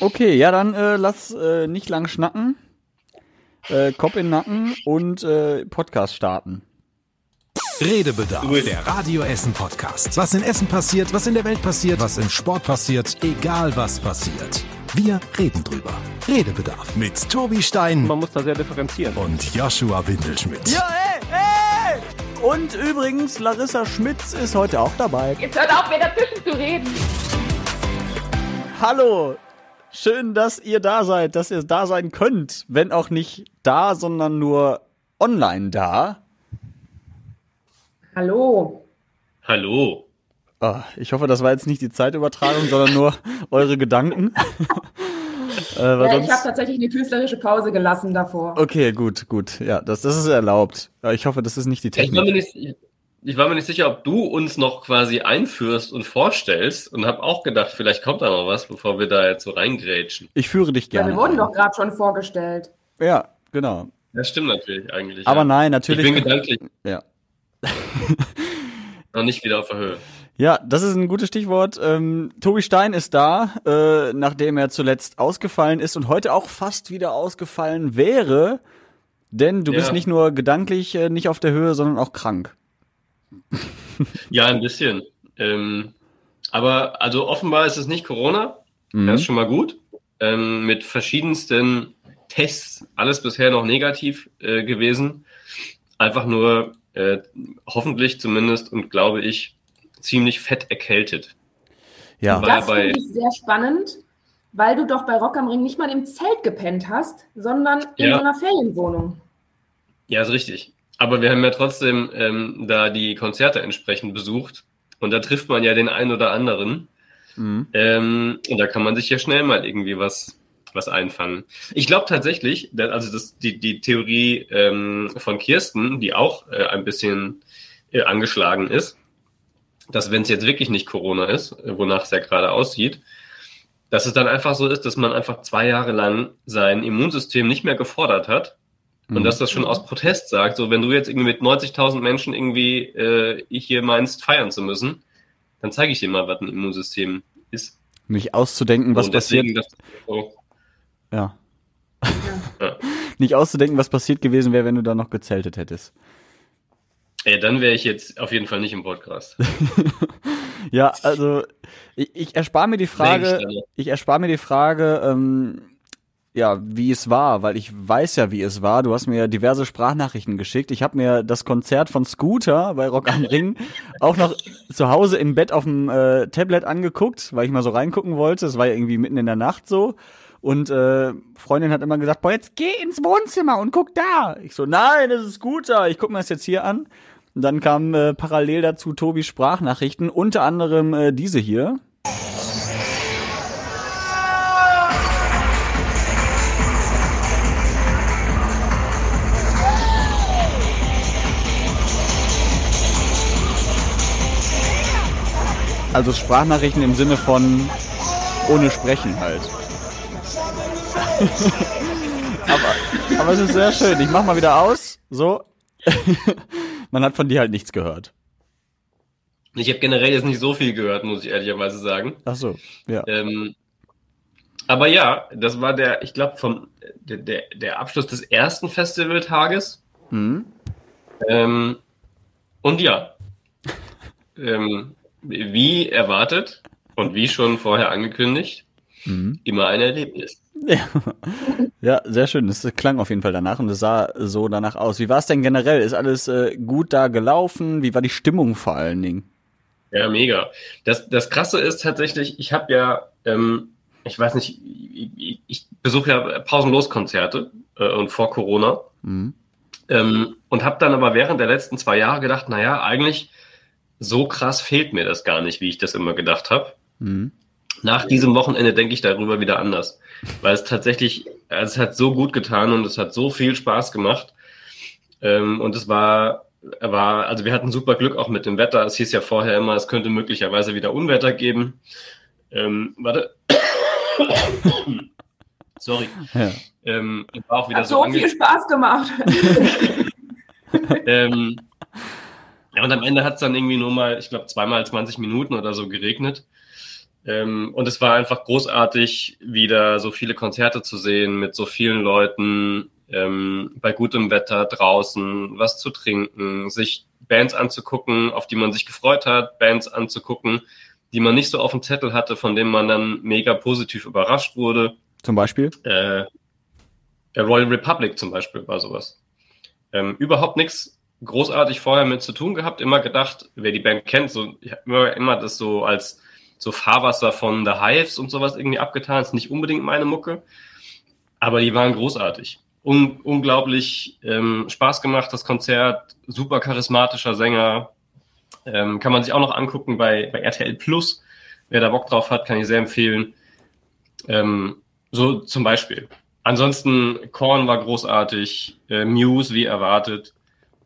Okay, ja, dann äh, lass äh, nicht lang schnacken. Äh, Kopf in den Nacken und äh, Podcast starten. Redebedarf, der Radio Essen Podcast. Was in Essen passiert, was in der Welt passiert, was im Sport passiert, egal was passiert. Wir reden drüber. Redebedarf mit Tobi Stein Man muss da sehr differenzieren. und Joshua Windelschmidt. Ja, ey, ey! Und übrigens, Larissa Schmitz ist heute auch dabei. Jetzt hört auf, mir dazwischen zu reden. Hallo! Schön, dass ihr da seid, dass ihr da sein könnt. Wenn auch nicht da, sondern nur online da. Hallo. Hallo. Ah, ich hoffe, das war jetzt nicht die Zeitübertragung, sondern nur eure Gedanken. äh, Ja, ich habe tatsächlich eine künstlerische Pause gelassen davor. okay, gut, gut. Ja, das, das ist erlaubt. Ich hoffe, das ist nicht die Ich Technik. nicht, ich war mir nicht sicher, ob du uns noch quasi einführst und vorstellst und habe auch gedacht, vielleicht kommt da noch was, bevor wir da jetzt so reingrätschen. Ich führe dich Ja, gerne. wir wurden doch gerade schon vorgestellt. Ja, genau. Das stimmt natürlich eigentlich. Aber ja. nein, Ich natürlich. bin gedanklich ja. noch nicht wieder auf der Höhe. Ja, das ist ein gutes Stichwort. Ähm, Tobi Stein ist da, äh, nachdem er zuletzt ausgefallen ist und heute auch fast wieder ausgefallen wäre. Denn du Ja. bist nicht nur gedanklich äh, nicht auf der Höhe, sondern auch krank. Ja, ein bisschen. Ähm, aber also offenbar ist es nicht Corona. Das ist schon mal gut. Ähm, mit verschiedensten Tests, alles bisher noch negativ äh, gewesen. Einfach nur äh, hoffentlich zumindest und glaube ich ziemlich fett erkältet. Ja. Das finde ich sehr spannend, weil du doch bei Rock am Ring nicht mal im Zelt gepennt hast, sondern in Ja. so einer Ferienwohnung. Ja, ist richtig. Aber wir haben ja trotzdem ähm, da die Konzerte entsprechend besucht. Und da trifft man ja den einen oder anderen. Mhm. Ähm, und da kann man sich ja schnell mal irgendwie was, was einfangen. Ich glaube tatsächlich, also das, die, die Theorie ähm, von Kirsten, die auch äh, ein bisschen äh, angeschlagen ist, dass wenn es jetzt wirklich nicht Corona ist, äh, wonach es ja gerade aussieht, dass es dann einfach so ist, dass man einfach zwei Jahre lang sein Immunsystem nicht mehr gefordert hat und Mhm. dass das schon aus Protest sagt, so wenn du jetzt irgendwie mit 90.000 Menschen irgendwie äh, hier meinst, feiern zu müssen, dann zeige ich dir mal, was ein Immunsystem ist. Nicht auszudenken, was passiert. so, Ja. Ja. Nicht auszudenken, was passiert gewesen wäre, wenn du da noch gezeltet hättest. ey, dann wäre ich jetzt auf jeden Fall nicht im Podcast. Ja, also ich, ich erspare mir die Frage, Längstelle. ich erspare mir die Frage, ähm, ja, wie es war, weil ich weiß ja, wie es war. Du hast mir diverse Sprachnachrichten geschickt. Ich habe mir das Konzert von Scooter bei Rock am Ring auch noch zu Hause im Bett auf dem äh, Tablet angeguckt, weil ich mal so reingucken wollte. Es war ja irgendwie mitten in der Nacht so. Und äh, Freundin hat immer gesagt, boah, jetzt geh ins Wohnzimmer und guck da. Ich so, nein, das ist Scooter. Ich guck mir das jetzt hier an. Und dann kamen äh, parallel dazu Tobis Sprachnachrichten, unter anderem äh, diese hier. Also Sprachnachrichten im Sinne von ohne Sprechen halt. aber, aber es ist sehr schön. Ich mach mal wieder aus. So. Man hat von dir halt nichts gehört. Ich habe generell jetzt nicht so viel gehört, muss ich ehrlicherweise sagen. Ach so, ja. Ähm, aber ja, das war der, ich glaube, vom der, der, der Abschluss des ersten Festivaltages. Mhm. Ähm, und ja, ähm, wie erwartet und wie schon vorher angekündigt, Mhm. immer ein Erlebnis. Ja. ja, sehr schön. Es klang auf jeden Fall danach und es sah so danach aus. Wie war es denn generell? Ist alles äh, gut da gelaufen? Wie war die Stimmung vor allen Dingen? Ja, mega. Das, das Krasse ist tatsächlich, ich habe ja, ähm, ich weiß nicht, ich, ich- ich besuche ja pausenlos Konzerte äh, und vor Corona Mhm. ähm, und habe dann aber während der letzten zwei Jahre gedacht, naja, eigentlich so krass fehlt mir das gar nicht, wie ich das immer gedacht habe. Mhm. Nach diesem Wochenende denke ich darüber wieder anders, weil es tatsächlich, also es hat so gut getan und es hat so viel Spaß gemacht ähm, und es war, war, also wir hatten super Glück auch mit dem Wetter. Es hieß ja vorher immer, es könnte möglicherweise wieder Unwetter geben. Ähm, warte. Sorry. Ja. Ähm, war auch wieder Hat so so viel Spaß gemacht. ähm, ja, und am Ende hat es dann irgendwie nur mal, ich glaube, zweimal 20 Minuten oder so geregnet. Ähm, und es war einfach großartig, wieder so viele Konzerte zu sehen mit so vielen Leuten, ähm, bei gutem Wetter draußen, was zu trinken, sich Bands anzugucken, auf die man sich gefreut hat, Bands anzugucken, die man nicht so auf dem Zettel hatte, von denen man dann mega positiv überrascht wurde. Zum Beispiel? Äh, der Royal Republic zum Beispiel war sowas. Ähm, überhaupt nichts großartig vorher mit zu tun gehabt, immer gedacht, wer die Band kennt, so ich habe immer, immer das so als so Fahrwasser von The Hives und sowas irgendwie abgetan. Ist nicht unbedingt meine Mucke, aber die waren großartig. Un unglaublich ähm, Spaß gemacht, das Konzert, super charismatischer Sänger. Ähm, kann man sich auch noch angucken bei, bei RTL Plus. Wer da Bock drauf hat, kann ich sehr empfehlen. Ähm, so zum Beispiel. Ansonsten, Korn war großartig, äh, Muse wie erwartet.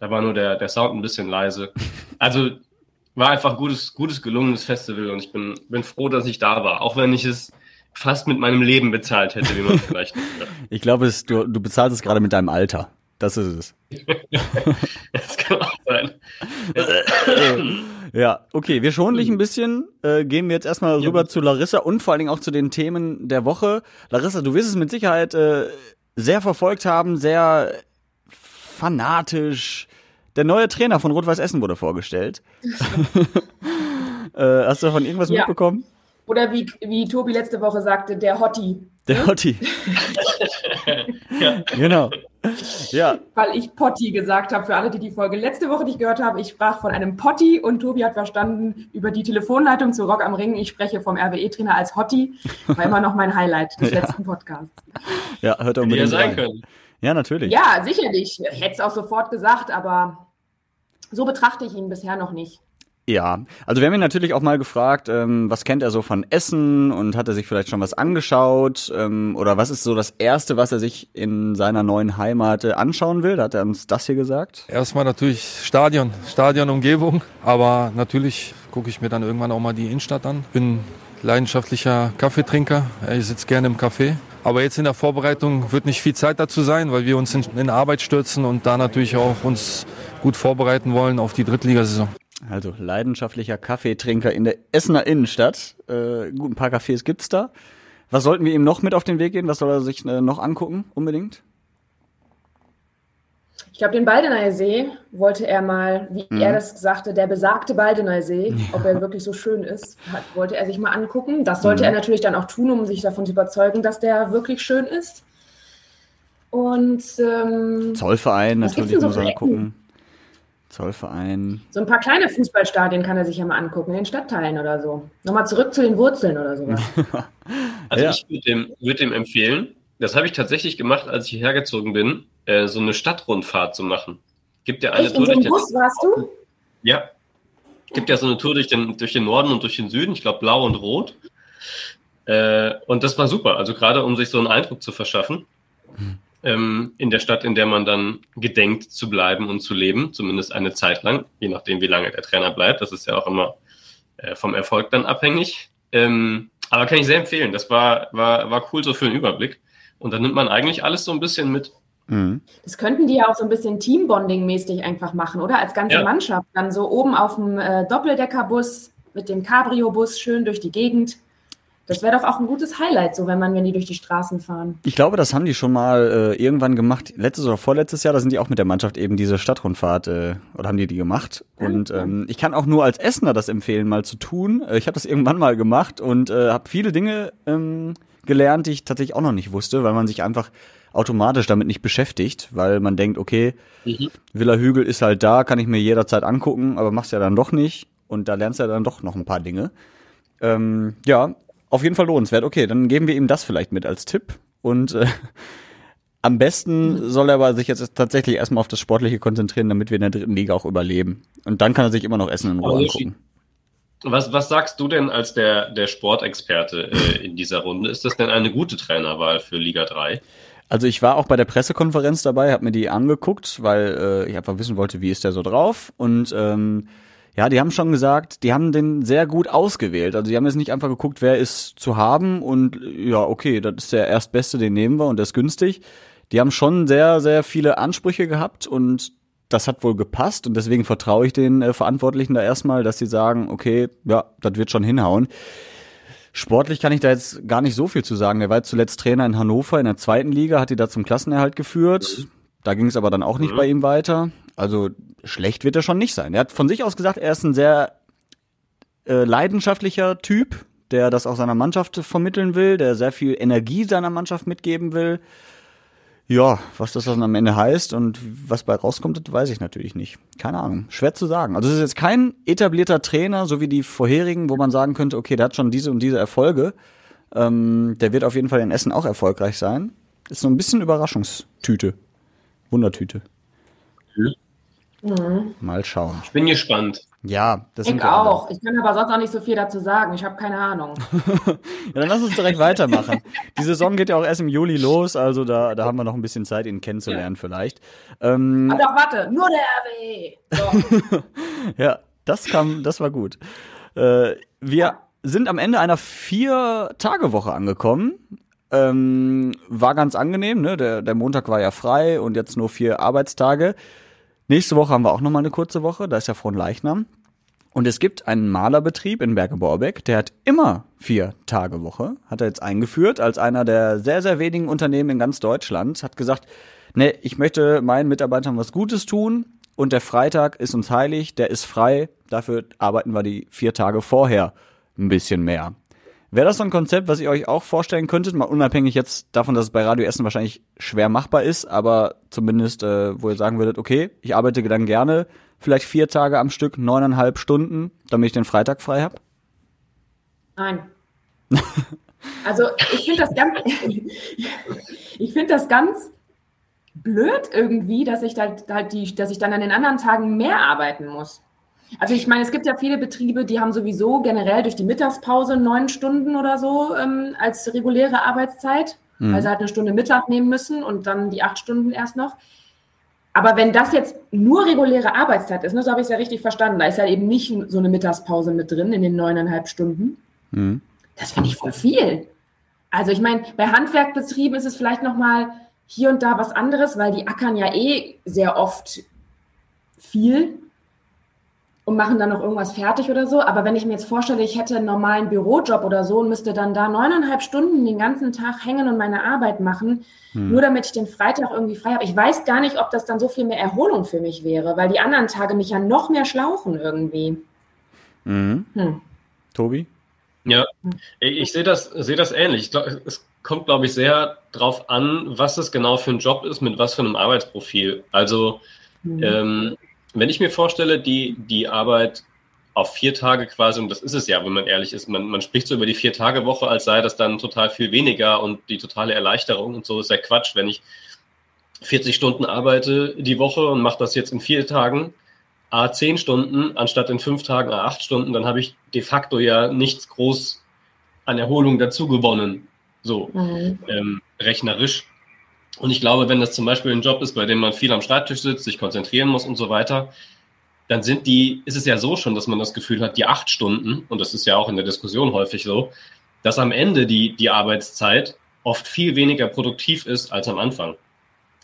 Da war nur der, der Sound ein bisschen leise. Also war einfach gutes, gutes, gelungenes Festival und ich bin, bin froh, dass ich da war. Auch wenn ich es fast mit meinem Leben bezahlt hätte, wie man vielleicht. ich glaube, es, du, du bezahlst es gerade mit deinem Alter. Das ist es. das kann auch sein. ja, okay, wir schonen dich ein bisschen. Äh, gehen wir jetzt erstmal rüber ja. zu Larissa und vor allen Dingen auch zu den Themen der Woche. Larissa, du wirst es mit Sicherheit äh, sehr verfolgt haben, sehr fanatisch. Der neue Trainer von Rot-Weiß Essen wurde vorgestellt. äh, hast du davon irgendwas ja. mitbekommen? Oder wie, wie Tobi letzte Woche sagte, der Hotti. Der ne? Hotti. ja. Genau. Ja. Weil ich Potti gesagt habe, für alle, die die Folge letzte Woche nicht gehört haben. Ich sprach von einem Potti und Tobi hat verstanden über die Telefonleitung zu Rock am Ring. Ich spreche vom RWE-Trainer als Hotti. War immer noch mein Highlight des ja. letzten Podcasts. Ja, hört unbedingt Hätte sein können. Ja, natürlich. Ja, sicherlich. Ich hätte es auch sofort gesagt, aber so betrachte ich ihn bisher noch nicht. Ja, also wir haben ihn natürlich auch mal gefragt, ähm, was kennt er so von Essen und hat er sich vielleicht schon was angeschaut ähm, oder was ist so das Erste, was er sich in seiner neuen Heimat äh, anschauen will? Da hat er uns das hier gesagt. Erstmal natürlich Stadion, Stadionumgebung, aber natürlich gucke ich mir dann irgendwann auch mal die Innenstadt an. Bin leidenschaftlicher Kaffeetrinker, ich sitze gerne im Café. Aber jetzt in der Vorbereitung wird nicht viel Zeit dazu sein, weil wir uns in, in Arbeit stürzen und da natürlich auch uns gut vorbereiten wollen auf die Drittligasaison. Also leidenschaftlicher Kaffeetrinker in der Essener Innenstadt. Äh, gut, ein paar Cafés gibt's da. Was sollten wir ihm noch mit auf den Weg gehen? Was soll er sich äh, noch angucken unbedingt? Ich glaube, den Baldeneyer See wollte er mal, wie mhm. er das sagte, der besagte Baldeneyer See, ja. ob er wirklich so schön ist, hat, wollte er sich mal angucken. Das sollte mhm. er natürlich dann auch tun, um sich davon zu überzeugen, dass der wirklich schön ist. Und ähm, Zollverein natürlich muss er gucken. Zollverein. So ein paar kleine Fußballstadien kann er sich ja mal angucken, in den Stadtteilen oder so. Nochmal zurück zu den Wurzeln oder sowas. also ja. ich würde dem, würd dem empfehlen, das habe ich tatsächlich gemacht, als ich hierher gezogen bin, äh, so eine Stadtrundfahrt zu machen. Gibt ja eine Echt, Tour in so durch Bus den, warst du? Ja. Gibt ja so eine Tour durch den, durch den Norden und durch den Süden, ich glaube blau und rot. Äh, und das war super, also gerade um sich so einen Eindruck zu verschaffen. Hm ähm, in der Stadt, in der man dann gedenkt zu bleiben und zu leben, zumindest eine Zeit lang, je nachdem, wie lange der Trainer bleibt. Das ist ja auch immer äh, vom Erfolg dann abhängig. Ähm, aber kann ich sehr empfehlen. Das war, war, war cool so für einen Überblick. Und dann nimmt man eigentlich alles so ein bisschen mit. Mhm. Das könnten die ja auch so ein bisschen Teambonding-mäßig einfach machen, oder? Als ganze ja. Mannschaft. Dann so oben auf dem äh, Doppeldeckerbus mit dem Cabrio-Bus schön durch die Gegend. Das wäre doch auch ein gutes Highlight, so wenn man, wenn die durch die Straßen fahren. Ich glaube, das haben die schon mal äh, irgendwann gemacht. Letztes oder vorletztes Jahr, da sind die auch mit der Mannschaft eben diese Stadtrundfahrt äh, oder haben die die gemacht. Und ähm, ich kann auch nur als Essener das empfehlen, mal zu tun. Äh, ich habe das irgendwann mal gemacht und äh, habe viele Dinge ähm, gelernt, die ich tatsächlich auch noch nicht wusste, weil man sich einfach automatisch damit nicht beschäftigt, weil man denkt, okay, mhm. Villa Hügel ist halt da, kann ich mir jederzeit angucken, aber machst ja dann doch nicht. Und da lernst du ja dann doch noch ein paar Dinge. Ähm, ja, auf jeden Fall lohnenswert. Okay, dann geben wir ihm das vielleicht mit als Tipp. Und äh, am besten soll er aber sich jetzt tatsächlich erstmal auf das Sportliche konzentrieren, damit wir in der dritten Liga auch überleben. Und dann kann er sich immer noch Essen in Ruhe angucken. Was, was sagst du denn als der, der Sportexperte äh, in dieser Runde? Ist das denn eine gute Trainerwahl für Liga 3? Also ich war auch bei der Pressekonferenz dabei, habe mir die angeguckt, weil äh, ich einfach wissen wollte, wie ist der so drauf. Und ähm, ja, die haben schon gesagt, die haben den sehr gut ausgewählt. Also die haben jetzt nicht einfach geguckt, wer ist zu haben und ja, okay, das ist der erstbeste, den nehmen wir und der ist günstig. Die haben schon sehr, sehr viele Ansprüche gehabt und das hat wohl gepasst und deswegen vertraue ich den äh, Verantwortlichen da erstmal, dass sie sagen, okay, ja, das wird schon hinhauen. Sportlich kann ich da jetzt gar nicht so viel zu sagen. Er war zuletzt Trainer in Hannover in der zweiten Liga, hat die da zum Klassenerhalt geführt. Da ging es aber dann auch nicht mhm. bei ihm weiter. Also schlecht wird er schon nicht sein. Er hat von sich aus gesagt, er ist ein sehr äh, leidenschaftlicher Typ, der das auch seiner Mannschaft vermitteln will, der sehr viel Energie seiner Mannschaft mitgeben will. Ja, was das dann am Ende heißt und was bei rauskommt, das weiß ich natürlich nicht. Keine Ahnung. Schwer zu sagen. Also es ist jetzt kein etablierter Trainer, so wie die vorherigen, wo man sagen könnte, okay, der hat schon diese und diese Erfolge. Ähm, der wird auf jeden Fall in Essen auch erfolgreich sein. Ist so ein bisschen Überraschungstüte. Wundertüte. Mhm. Mal schauen. Ich bin gespannt. Ja, das ich auch. Ich kann aber sonst auch nicht so viel dazu sagen. Ich habe keine Ahnung. ja, dann lass uns direkt weitermachen. Die Saison geht ja auch erst im Juli los, also da, da haben wir noch ein bisschen Zeit, ihn kennenzulernen ja. vielleicht. Ähm, aber doch, warte, nur der RW. So. ja, das kam, das war gut. Äh, wir sind am Ende einer Vier-Tage-Woche angekommen. Ähm, war ganz angenehm, ne? Der, der Montag war ja frei und jetzt nur vier Arbeitstage. Nächste Woche haben wir auch nochmal eine kurze Woche, da ist ja Leichnam. Und es gibt einen Malerbetrieb in Berge-Borbeck, der hat immer vier Tage Woche, hat er jetzt eingeführt, als einer der sehr, sehr wenigen Unternehmen in ganz Deutschland, hat gesagt, ne, ich möchte meinen Mitarbeitern was Gutes tun und der Freitag ist uns heilig, der ist frei, dafür arbeiten wir die vier Tage vorher ein bisschen mehr. Wäre das so ein Konzept, was ihr euch auch vorstellen könntet, mal unabhängig jetzt davon, dass es bei Radio Essen wahrscheinlich schwer machbar ist, aber zumindest, äh, wo ihr sagen würdet, okay, ich arbeite dann gerne vielleicht vier Tage am Stück, neuneinhalb Stunden, damit ich den Freitag frei habe? Nein. also ich finde das ganz, ich finde das ganz blöd irgendwie, dass ich halt, halt die, dass ich dann an den anderen Tagen mehr arbeiten muss. Also ich meine, es gibt ja viele Betriebe, die haben sowieso generell durch die Mittagspause neun Stunden oder so ähm, als reguläre Arbeitszeit, mhm. weil sie halt eine Stunde Mittag nehmen müssen und dann die acht Stunden erst noch. Aber wenn das jetzt nur reguläre Arbeitszeit ist, ne, so habe ich es ja richtig verstanden, da ist ja eben nicht so eine Mittagspause mit drin in den neuneinhalb Stunden. Mhm. Das finde ich voll viel. Also ich meine, bei Handwerkbetrieben ist es vielleicht noch mal hier und da was anderes, weil die ackern ja eh sehr oft viel und machen dann noch irgendwas fertig oder so. Aber wenn ich mir jetzt vorstelle, ich hätte einen normalen Bürojob oder so und müsste dann da neuneinhalb Stunden den ganzen Tag hängen und meine Arbeit machen, hm. nur damit ich den Freitag irgendwie frei habe. Ich weiß gar nicht, ob das dann so viel mehr Erholung für mich wäre, weil die anderen Tage mich ja noch mehr schlauchen irgendwie. Mhm. Hm. Tobi? Ja, ich, sehe das, sehe das ähnlich. Ich glaub, es kommt, glaube ich, sehr drauf an, was es genau für ein Job ist, mit was für einem Arbeitsprofil. Also, mhm. ähm, wenn ich mir vorstelle, die, die Arbeit auf vier Tage quasi, und das ist es ja, wenn man ehrlich ist, man, man spricht so über die Vier-Tage-Woche, als sei das dann total viel weniger und die totale Erleichterung und so ist ja Quatsch. Wenn ich 40 Stunden arbeite die Woche und mache das jetzt in vier Tagen, a 10 Stunden, anstatt in fünf Tagen a 8 Stunden, dann habe ich de facto ja nichts groß an Erholung dazu gewonnen. So, mhm. ähm, rechnerisch. Und ich glaube, wenn das zum Beispiel ein Job ist, bei dem man viel am Schreibtisch sitzt, sich konzentrieren muss und so weiter, dann sind die, ist es ja so schon, dass man das Gefühl hat, die acht Stunden, und das ist ja auch in der Diskussion häufig so, dass am Ende die, die Arbeitszeit oft viel weniger produktiv ist als am Anfang.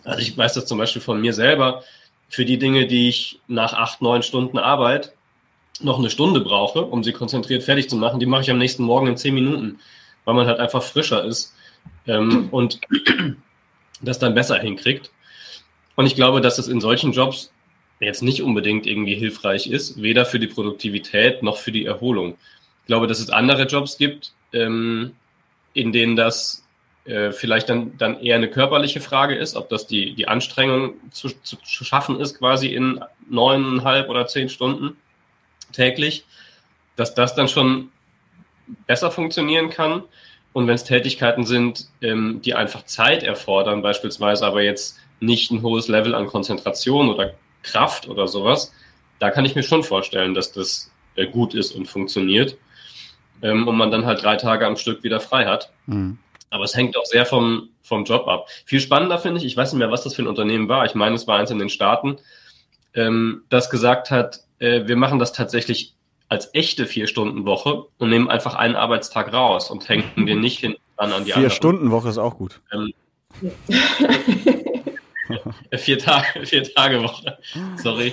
Also ich weiß das zum Beispiel von mir selber, für die Dinge, die ich nach acht, neun Stunden Arbeit noch eine Stunde brauche, um sie konzentriert fertig zu machen, die mache ich am nächsten Morgen in zehn Minuten, weil man halt einfach frischer ist. Ähm, und das dann besser hinkriegt. Und ich glaube, dass es in solchen Jobs jetzt nicht unbedingt irgendwie hilfreich ist, weder für die Produktivität noch für die Erholung. Ich glaube, dass es andere Jobs gibt, ähm, in denen das äh, vielleicht dann, dann eher eine körperliche Frage ist, ob das die, die Anstrengung zu, zu, zu schaffen ist, quasi in neuneinhalb oder zehn Stunden täglich, dass das dann schon besser funktionieren kann. Und wenn es Tätigkeiten sind, ähm, die einfach Zeit erfordern, beispielsweise aber jetzt nicht ein hohes Level an Konzentration oder Kraft oder sowas, da kann ich mir schon vorstellen, dass das äh, gut ist und funktioniert. Ähm, und man dann halt drei Tage am Stück wieder frei hat. Mhm. Aber es hängt auch sehr vom, vom Job ab. Viel spannender finde ich, ich weiß nicht mehr, was das für ein Unternehmen war. Ich meine, es war eins in den Staaten, ähm, das gesagt hat, äh, wir machen das tatsächlich als echte Vier-Stunden-Woche und nehmen einfach einen Arbeitstag raus und hängen den nicht hinten an, an die Vier-Stunden-Woche ist auch gut. Ähm, vier Tage, vier Tage Woche. Sorry.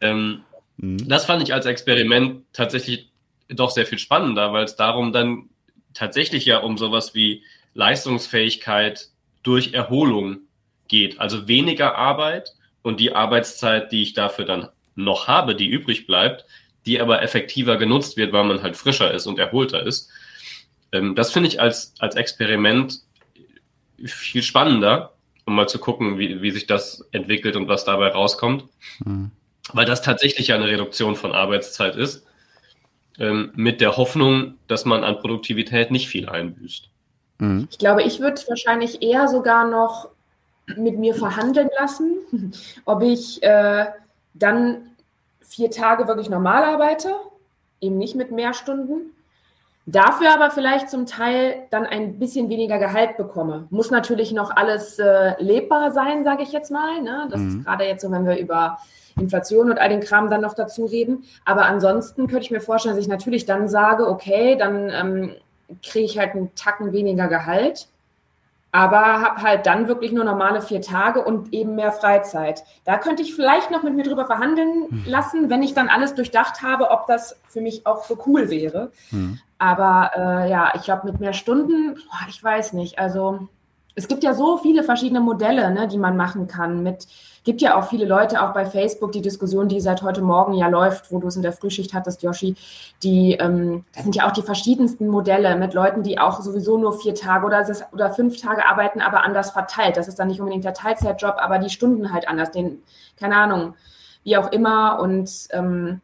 Ähm, mhm. Das fand ich als Experiment tatsächlich doch sehr viel spannender, weil es darum dann tatsächlich ja um sowas wie Leistungsfähigkeit durch Erholung geht. Also weniger Arbeit und die Arbeitszeit, die ich dafür dann noch habe, die übrig bleibt, die aber effektiver genutzt wird, weil man halt frischer ist und erholter ist. Ähm, das finde ich als, als Experiment viel spannender, um mal zu gucken, wie, wie sich das entwickelt und was dabei rauskommt. Mhm. Weil das tatsächlich ja eine Reduktion von Arbeitszeit ist, ähm, mit der Hoffnung, dass man an Produktivität nicht viel einbüßt. Mhm. Ich glaube, ich würde wahrscheinlich eher sogar noch mit mir verhandeln lassen, ob ich äh, dann vier Tage wirklich normal arbeite, eben nicht mit mehr Stunden, dafür aber vielleicht zum Teil dann ein bisschen weniger Gehalt bekomme. Muss natürlich noch alles äh, lebbar sein, sage ich jetzt mal. Ne? Das mhm. ist gerade jetzt so, wenn wir über Inflation und all den Kram dann noch dazu reden. Aber ansonsten könnte ich mir vorstellen, dass ich natürlich dann sage, okay, dann ähm, kriege ich halt einen Tacken weniger Gehalt aber habe halt dann wirklich nur normale vier Tage und eben mehr Freizeit. Da könnte ich vielleicht noch mit mir drüber verhandeln hm. lassen, wenn ich dann alles durchdacht habe, ob das für mich auch so cool wäre. Mhm. Aber äh, ja, ich glaube, mit mehr Stunden, boah, ich weiß nicht. Also es gibt ja so viele verschiedene Modelle, ne, die man machen kann. Mit gibt ja auch viele Leute, auch bei Facebook, die Diskussion, die seit heute Morgen ja läuft, wo du es in der Frühschicht hattest, Yoshi, die, ähm, das sind ja auch die verschiedensten Modelle mit Leuten, die auch sowieso nur vier Tage oder, oder fünf Tage arbeiten, aber anders verteilt. Das ist dann nicht unbedingt der Teilzeitjob, aber die Stunden halt anders, den, keine Ahnung, wie auch immer. Und ähm,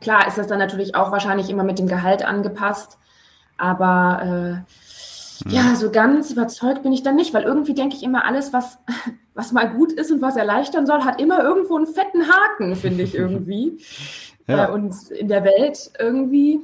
klar ist das dann natürlich auch wahrscheinlich immer mit dem Gehalt angepasst. Aber äh, ja, so ganz überzeugt bin ich dann nicht, weil irgendwie denke ich immer, alles, was, was mal gut ist und was erleichtern soll, hat immer irgendwo einen fetten Haken, finde ich irgendwie. ja. Bei uns in der Welt irgendwie.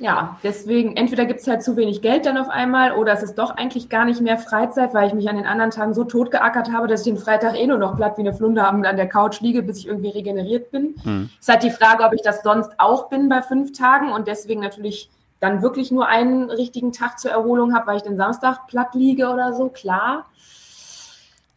Ja, deswegen, entweder gibt es halt zu wenig Geld dann auf einmal oder es ist doch eigentlich gar nicht mehr Freizeit, weil ich mich an den anderen Tagen so tot geackert habe, dass ich den Freitag eh nur noch platt wie eine Flunde an der Couch liege, bis ich irgendwie regeneriert bin. Hm. Es ist halt die Frage, ob ich das sonst auch bin bei fünf Tagen und deswegen natürlich dann wirklich nur einen richtigen Tag zur Erholung habe, weil ich den Samstag platt liege oder so, klar.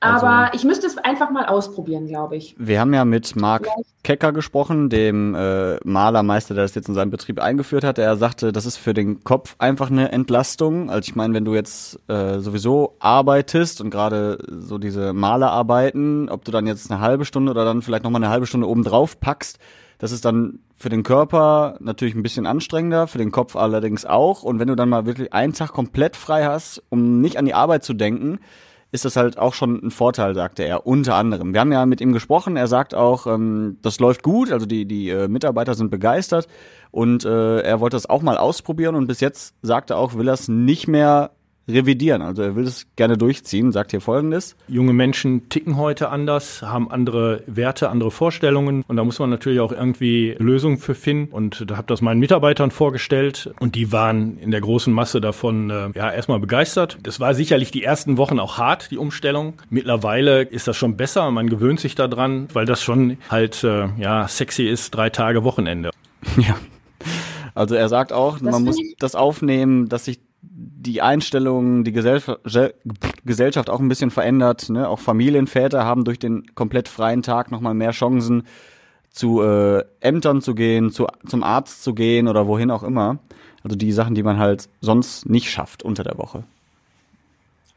Aber also, ich müsste es einfach mal ausprobieren, glaube ich. Wir haben ja mit Marc Kecker gesprochen, dem äh, Malermeister, der das jetzt in seinem Betrieb eingeführt hat. Er sagte, das ist für den Kopf einfach eine Entlastung. Also ich meine, wenn du jetzt äh, sowieso arbeitest und gerade so diese Malerarbeiten, ob du dann jetzt eine halbe Stunde oder dann vielleicht nochmal eine halbe Stunde oben drauf packst, das ist dann für den Körper natürlich ein bisschen anstrengender, für den Kopf allerdings auch. Und wenn du dann mal wirklich einen Tag komplett frei hast, um nicht an die Arbeit zu denken, ist das halt auch schon ein Vorteil, sagte er, unter anderem. Wir haben ja mit ihm gesprochen, er sagt auch, ähm, das läuft gut, also die, die äh, Mitarbeiter sind begeistert und äh, er wollte das auch mal ausprobieren und bis jetzt sagt er auch, will er es nicht mehr revidieren. Also er will es gerne durchziehen, sagt hier folgendes. Junge Menschen ticken heute anders, haben andere Werte, andere Vorstellungen und da muss man natürlich auch irgendwie Lösungen für finden und da habe das meinen Mitarbeitern vorgestellt und die waren in der großen Masse davon äh, ja erstmal begeistert. Das war sicherlich die ersten Wochen auch hart, die Umstellung. Mittlerweile ist das schon besser, man gewöhnt sich daran, weil das schon halt äh, ja sexy ist, drei Tage Wochenende. Ja. Also er sagt auch, das man muss das aufnehmen, dass sich die Einstellung, die Gesellschaft auch ein bisschen verändert. Ne? Auch Familienväter haben durch den komplett freien Tag nochmal mehr Chancen, zu äh, Ämtern zu gehen, zu, zum Arzt zu gehen oder wohin auch immer. Also die Sachen, die man halt sonst nicht schafft unter der Woche.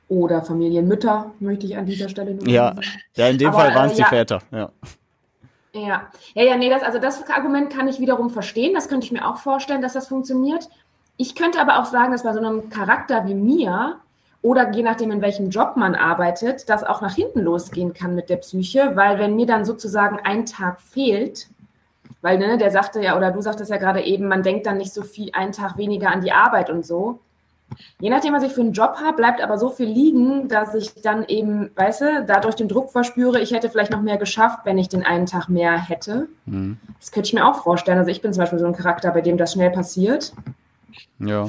Oder Familienmütter, möchte ich an dieser Stelle nur ja. sagen. Ja, in dem Aber, Fall waren es äh, die ja. Väter, ja. Ja, ja, ja, nee, das, also das Argument kann ich wiederum verstehen. Das könnte ich mir auch vorstellen, dass das funktioniert. Ich könnte aber auch sagen, dass bei so einem Charakter wie mir oder je nachdem, in welchem Job man arbeitet, das auch nach hinten losgehen kann mit der Psyche, weil wenn mir dann sozusagen ein Tag fehlt, weil ne, der sagte ja, oder du sagtest ja gerade eben, man denkt dann nicht so viel, einen Tag weniger an die Arbeit und so. Je nachdem, was ich für einen Job habe, bleibt aber so viel liegen, dass ich dann eben, weißt du, dadurch den Druck verspüre, ich hätte vielleicht noch mehr geschafft, wenn ich den einen Tag mehr hätte. Mhm. Das könnte ich mir auch vorstellen. Also ich bin zum Beispiel so ein Charakter, bei dem das schnell passiert. Ja.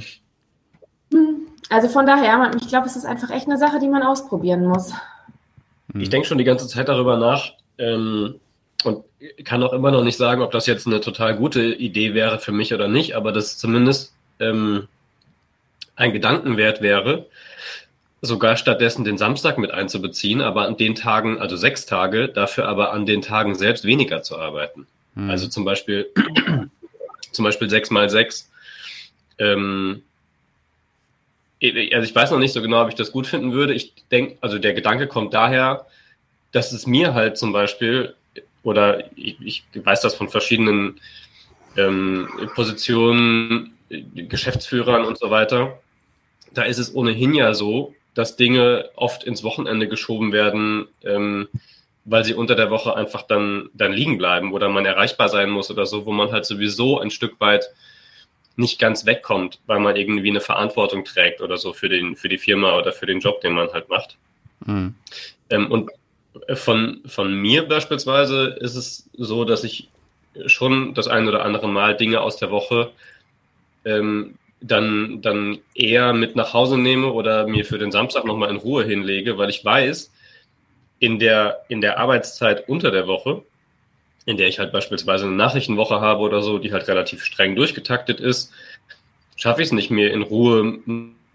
Also von daher, ich glaube, es ist einfach echt eine Sache, die man ausprobieren muss. Hm. Ich denke schon die ganze Zeit darüber nach ähm, und kann auch immer noch nicht sagen, ob das jetzt eine total gute Idee wäre für mich oder nicht, aber das zumindest ähm, ein Gedankenwert wäre, sogar stattdessen den Samstag mit einzubeziehen, aber an den Tagen, also sechs Tage, dafür aber an den Tagen selbst weniger zu arbeiten. Hm. Also zum Beispiel, zum Beispiel sechs mal sechs ähm, also ich weiß noch nicht so genau, ob ich das gut finden würde. Ich denke, also der Gedanke kommt daher, dass es mir halt zum Beispiel, oder ich, ich weiß das von verschiedenen ähm, Positionen, Geschäftsführern und so weiter, da ist es ohnehin ja so, dass Dinge oft ins Wochenende geschoben werden, ähm, weil sie unter der Woche einfach dann, dann liegen bleiben oder man erreichbar sein muss oder so, wo man halt sowieso ein Stück weit nicht ganz wegkommt, weil man irgendwie eine Verantwortung trägt oder so für, den, für die Firma oder für den Job, den man halt macht. Mhm. Ähm, und von, von mir beispielsweise ist es so, dass ich schon das ein oder andere Mal Dinge aus der Woche ähm, dann, dann eher mit nach Hause nehme oder mir für den Samstag nochmal in Ruhe hinlege, weil ich weiß, in der, in der Arbeitszeit unter der Woche, in der ich halt beispielsweise eine Nachrichtenwoche habe oder so, die halt relativ streng durchgetaktet ist, schaffe ich es nicht mehr in Ruhe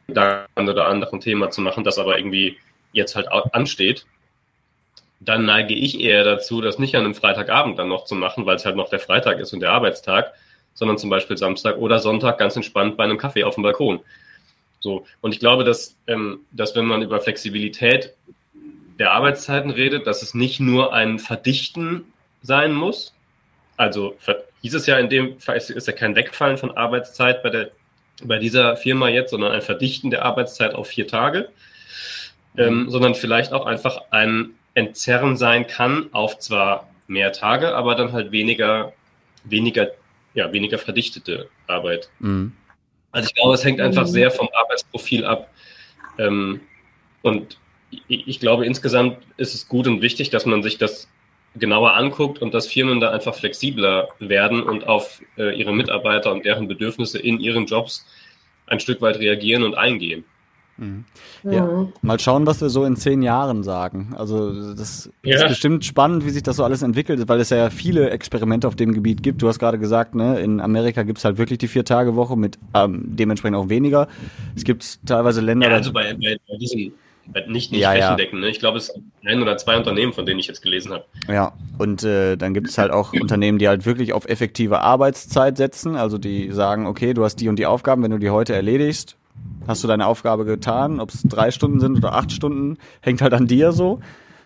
da oder anderen Thema zu machen, das aber irgendwie jetzt halt ansteht. Dann neige ich eher dazu, das nicht an einem Freitagabend dann noch zu machen, weil es halt noch der Freitag ist und der Arbeitstag, sondern zum Beispiel Samstag oder Sonntag ganz entspannt bei einem Kaffee auf dem Balkon. So. Und ich glaube, dass, ähm, dass wenn man über Flexibilität der Arbeitszeiten redet, dass es nicht nur ein Verdichten sein muss. Also hieß es ja in dem Fall, ist ja kein Wegfallen von Arbeitszeit bei, der, bei dieser Firma jetzt, sondern ein Verdichten der Arbeitszeit auf vier Tage, ähm, sondern vielleicht auch einfach ein Entzerren sein kann auf zwar mehr Tage, aber dann halt weniger, weniger, ja, weniger verdichtete Arbeit. Mhm. Also ich glaube, es hängt einfach mhm. sehr vom Arbeitsprofil ab. Ähm, und ich glaube, insgesamt ist es gut und wichtig, dass man sich das genauer anguckt und dass Firmen da einfach flexibler werden und auf äh, ihre Mitarbeiter und deren Bedürfnisse in ihren Jobs ein Stück weit reagieren und eingehen. Mhm. Ja, mhm. mal schauen, was wir so in zehn Jahren sagen. Also das ja. ist bestimmt spannend, wie sich das so alles entwickelt, weil es ja viele Experimente auf dem Gebiet gibt. Du hast gerade gesagt, ne, in Amerika gibt es halt wirklich die Vier-Tage-Woche mit ähm, dementsprechend auch weniger. Es gibt teilweise Länder. Ja, also bei, bei, bei diesem nicht, nicht ja, flächendeckend. Ja. Ne? Ich glaube, es sind ein oder zwei Unternehmen, von denen ich jetzt gelesen habe. Ja, und äh, dann gibt es halt auch Unternehmen, die halt wirklich auf effektive Arbeitszeit setzen. Also die sagen, okay, du hast die und die Aufgaben, wenn du die heute erledigst, hast du deine Aufgabe getan. Ob es drei Stunden sind oder acht Stunden, hängt halt an dir so.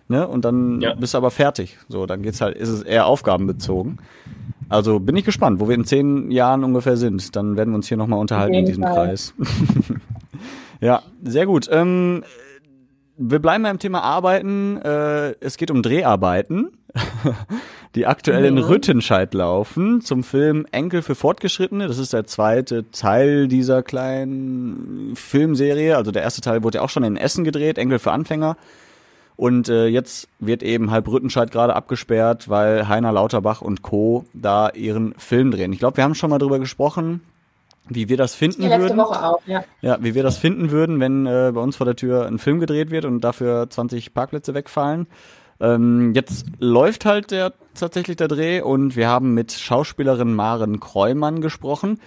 Ne? Und dann ja. bist du aber fertig. So, dann geht's halt, ist es eher aufgabenbezogen. Also bin ich gespannt, wo wir in zehn Jahren ungefähr sind. Dann werden wir uns hier nochmal unterhalten in diesem Fall. Kreis. ja, sehr gut. Ähm, wir bleiben beim Thema Arbeiten. Äh, es geht um Dreharbeiten, die aktuell in Rüttenscheid laufen zum Film Enkel für Fortgeschrittene. Das ist der zweite Teil dieser kleinen Filmserie. Also der erste Teil wurde ja auch schon in Essen gedreht, Enkel für Anfänger. Und äh, jetzt wird eben halb Rüttenscheid gerade abgesperrt, weil Heiner Lauterbach und Co. da ihren Film drehen. Ich glaube, wir haben schon mal drüber gesprochen wie wir das finden letzte würden. Woche auch, ja. Ja, wie wir das finden würden, wenn äh, bei uns vor der Tür ein Film gedreht wird und dafür 20 Parkplätze wegfallen. Ähm, jetzt läuft halt der tatsächlich der Dreh und wir haben mit Schauspielerin Maren Kreumann gesprochen.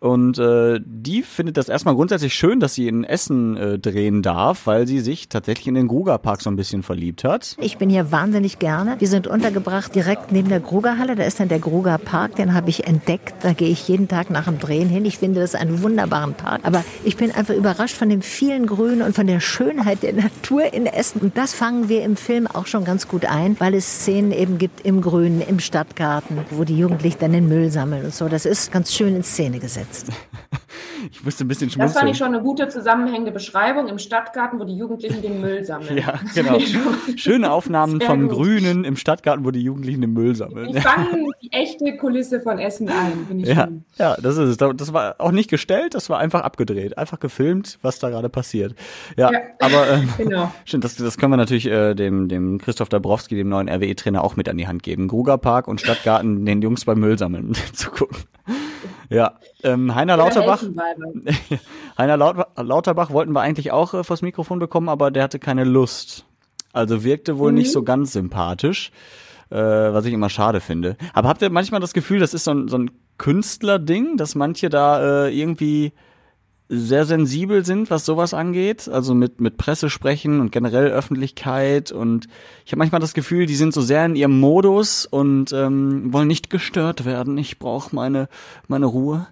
Und äh, die findet das erstmal grundsätzlich schön, dass sie in Essen äh, drehen darf, weil sie sich tatsächlich in den Gruger Park so ein bisschen verliebt hat. Ich bin hier wahnsinnig gerne. Wir sind untergebracht direkt neben der Grugerhalle. Da ist dann der Gruger Park, den habe ich entdeckt. Da gehe ich jeden Tag nach dem Drehen hin. Ich finde das einen wunderbaren Park. Aber ich bin einfach überrascht von dem vielen Grün und von der Schönheit der Natur in Essen. Und das fangen wir im Film auch schon ganz gut ein, weil es Szenen eben gibt im Grünen, im Stadtgarten, wo die Jugendlichen dann den Müll sammeln und so. Das ist ganz schön in Szene gesetzt. Ich musste ein bisschen schmunzeln. Das fand ich schon eine gute zusammenhängende Beschreibung im Stadtgarten, wo die Jugendlichen den Müll sammeln. Ja, genau. Schöne Aufnahmen vom gut. Grünen im Stadtgarten, wo die Jugendlichen den Müll sammeln. Die fangen die echte Kulisse von Essen ein, ich ja, ja, das ist es. Das war auch nicht gestellt, das war einfach abgedreht, einfach gefilmt, was da gerade passiert. Ja, ja aber ähm, genau. Stimmt, das, das können wir natürlich äh, dem, dem Christoph Dabrowski, dem neuen RWE-Trainer, auch mit an die Hand geben. Grugerpark und Stadtgarten den Jungs beim Müll sammeln zu gucken. Ja, ähm, Heiner Lauterbach. Heiner Laut Lauterbach wollten wir eigentlich auch äh, vors Mikrofon bekommen, aber der hatte keine Lust. Also wirkte wohl mhm. nicht so ganz sympathisch, äh, was ich immer schade finde. Aber habt ihr manchmal das Gefühl, das ist so ein, so ein Künstlerding, dass manche da äh, irgendwie sehr sensibel sind, was sowas angeht, also mit, mit Presse sprechen und generell Öffentlichkeit. Und ich habe manchmal das Gefühl, die sind so sehr in ihrem Modus und ähm, wollen nicht gestört werden. Ich brauche meine, meine Ruhe.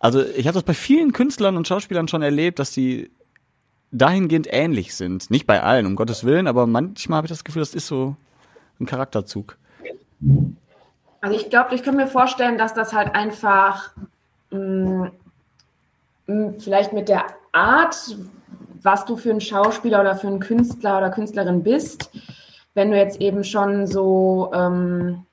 Also ich habe das bei vielen Künstlern und Schauspielern schon erlebt, dass die dahingehend ähnlich sind. Nicht bei allen, um Gottes Willen, aber manchmal habe ich das Gefühl, das ist so ein Charakterzug. Also ich glaube, ich kann mir vorstellen, dass das halt einfach mh, mh, vielleicht mit der Art, was du für ein Schauspieler oder für einen Künstler oder Künstlerin bist, wenn du jetzt eben schon so ähm,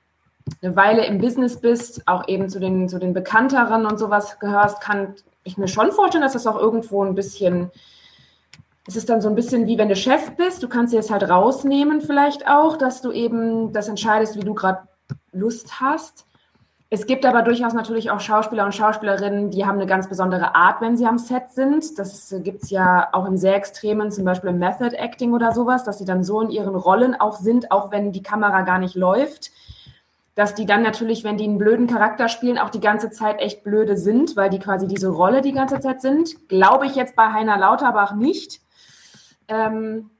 eine Weile im Business bist, auch eben zu den, zu den bekannteren und sowas gehörst, kann ich mir schon vorstellen, dass das auch irgendwo ein bisschen, es ist dann so ein bisschen wie wenn du Chef bist, du kannst dir das halt rausnehmen vielleicht auch, dass du eben das entscheidest, wie du gerade Lust hast. Es gibt aber durchaus natürlich auch Schauspieler und Schauspielerinnen, die haben eine ganz besondere Art, wenn sie am Set sind. Das gibt es ja auch im sehr extremen, zum Beispiel im Method Acting oder sowas, dass sie dann so in ihren Rollen auch sind, auch wenn die Kamera gar nicht läuft dass die dann natürlich, wenn die einen blöden Charakter spielen, auch die ganze Zeit echt blöde sind, weil die quasi diese Rolle die ganze Zeit sind. Glaube ich jetzt bei Heiner Lauterbach nicht. Ähm,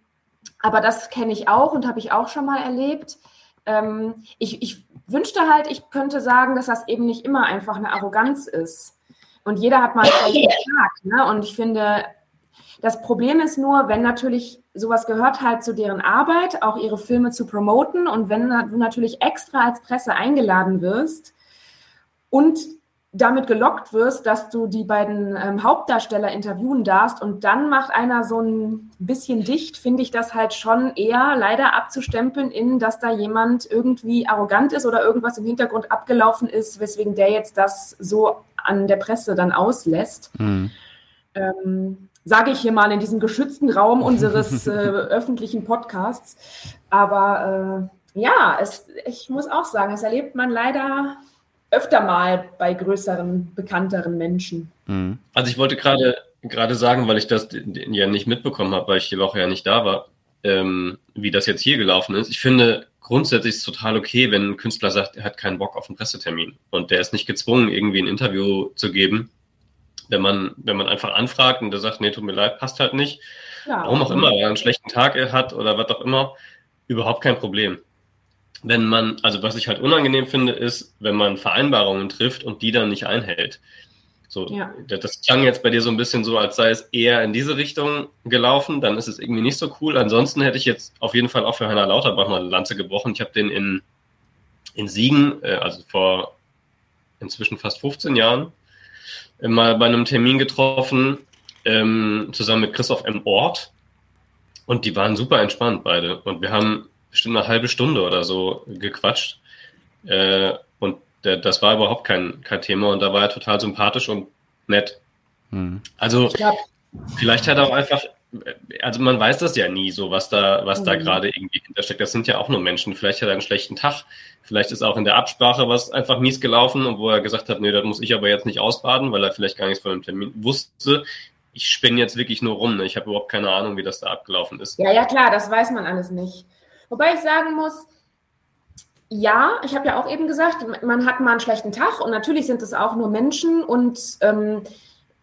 aber das kenne ich auch und habe ich auch schon mal erlebt. Ähm, ich, ich wünschte halt, ich könnte sagen, dass das eben nicht immer einfach eine Arroganz ist. Und jeder hat mal einen Tag. Ne? Und ich finde, das Problem ist nur, wenn natürlich sowas gehört halt zu deren Arbeit, auch ihre Filme zu promoten und wenn du natürlich extra als Presse eingeladen wirst und damit gelockt wirst, dass du die beiden ähm, Hauptdarsteller interviewen darfst und dann macht einer so ein bisschen dicht, finde ich das halt schon eher leider abzustempeln in, dass da jemand irgendwie arrogant ist oder irgendwas im Hintergrund abgelaufen ist, weswegen der jetzt das so an der Presse dann auslässt. Mhm. Ähm, sage ich hier mal in diesem geschützten Raum unseres äh, öffentlichen Podcasts. Aber äh, ja, es, ich muss auch sagen, es erlebt man leider öfter mal bei größeren, bekannteren Menschen. Mhm. Also ich wollte gerade gerade sagen, weil ich das ja nicht mitbekommen habe, weil ich die Woche ja nicht da war, ähm, wie das jetzt hier gelaufen ist. Ich finde grundsätzlich ist es total okay, wenn ein Künstler sagt, er hat keinen Bock auf einen Pressetermin und der ist nicht gezwungen, irgendwie ein Interview zu geben wenn man, wenn man einfach anfragt und der sagt, nee, tut mir leid, passt halt nicht, ja. warum auch immer, weil er einen schlechten Tag hat oder was auch immer, überhaupt kein Problem. Wenn man, also was ich halt unangenehm finde, ist, wenn man Vereinbarungen trifft und die dann nicht einhält. So, ja. das klang jetzt bei dir so ein bisschen so, als sei es eher in diese Richtung gelaufen, dann ist es irgendwie nicht so cool. Ansonsten hätte ich jetzt auf jeden Fall auch für Heiner Lauterbach mal eine Lanze gebrochen. Ich habe den in, in Siegen, äh, also vor inzwischen fast 15 Jahren, mal bei einem Termin getroffen, ähm, zusammen mit Christoph M. Ort. Und die waren super entspannt beide. Und wir haben bestimmt eine halbe Stunde oder so gequatscht. Äh, und der, das war überhaupt kein, kein Thema. Und da war er total sympathisch und nett. Hm. Also, vielleicht hat er auch einfach also man weiß das ja nie so, was da, was mhm. da gerade irgendwie hintersteckt. Das sind ja auch nur Menschen. Vielleicht hat er einen schlechten Tag. Vielleicht ist auch in der Absprache was einfach mies gelaufen und wo er gesagt hat, nee, das muss ich aber jetzt nicht ausbaden, weil er vielleicht gar nichts von dem Termin wusste. Ich spinne jetzt wirklich nur rum. Ne? Ich habe überhaupt keine Ahnung, wie das da abgelaufen ist. Ja, ja, klar, das weiß man alles nicht. Wobei ich sagen muss, ja, ich habe ja auch eben gesagt, man hat mal einen schlechten Tag und natürlich sind es auch nur Menschen und ähm,